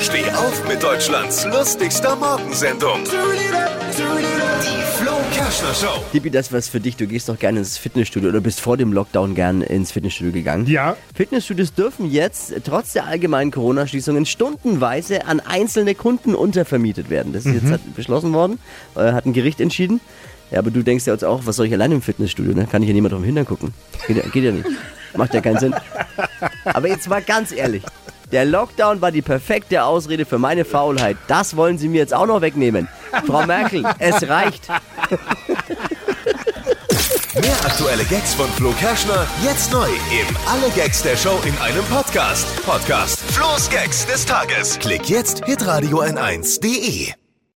Steh auf mit Deutschlands lustigster Morgensendung. Die Flo Kerschner Show. Tippi, das was für dich. Du gehst doch gerne ins Fitnessstudio oder bist vor dem Lockdown gern ins Fitnessstudio gegangen. Ja. Fitnessstudios dürfen jetzt trotz der allgemeinen Corona-Schließungen stundenweise an einzelne Kunden untervermietet werden. Das ist Mhm. jetzt hat beschlossen worden, äh, hat ein Gericht entschieden. Ja, aber du denkst ja jetzt auch, was soll ich allein im Fitnessstudio? Ne? Kann ich ja niemand drauf Hintern gucken. Geht, ja- geht ja nicht. Macht ja keinen Sinn. Aber jetzt mal ganz ehrlich. Der Lockdown war die perfekte Ausrede für meine Faulheit. Das wollen Sie mir jetzt auch noch wegnehmen. Frau Merkel, es reicht. Mehr aktuelle Gags von Flo Kerschner jetzt neu im Alle Gags der Show in einem Podcast. Podcast Flo's Gags des Tages. Klick jetzt hitradio n1.de.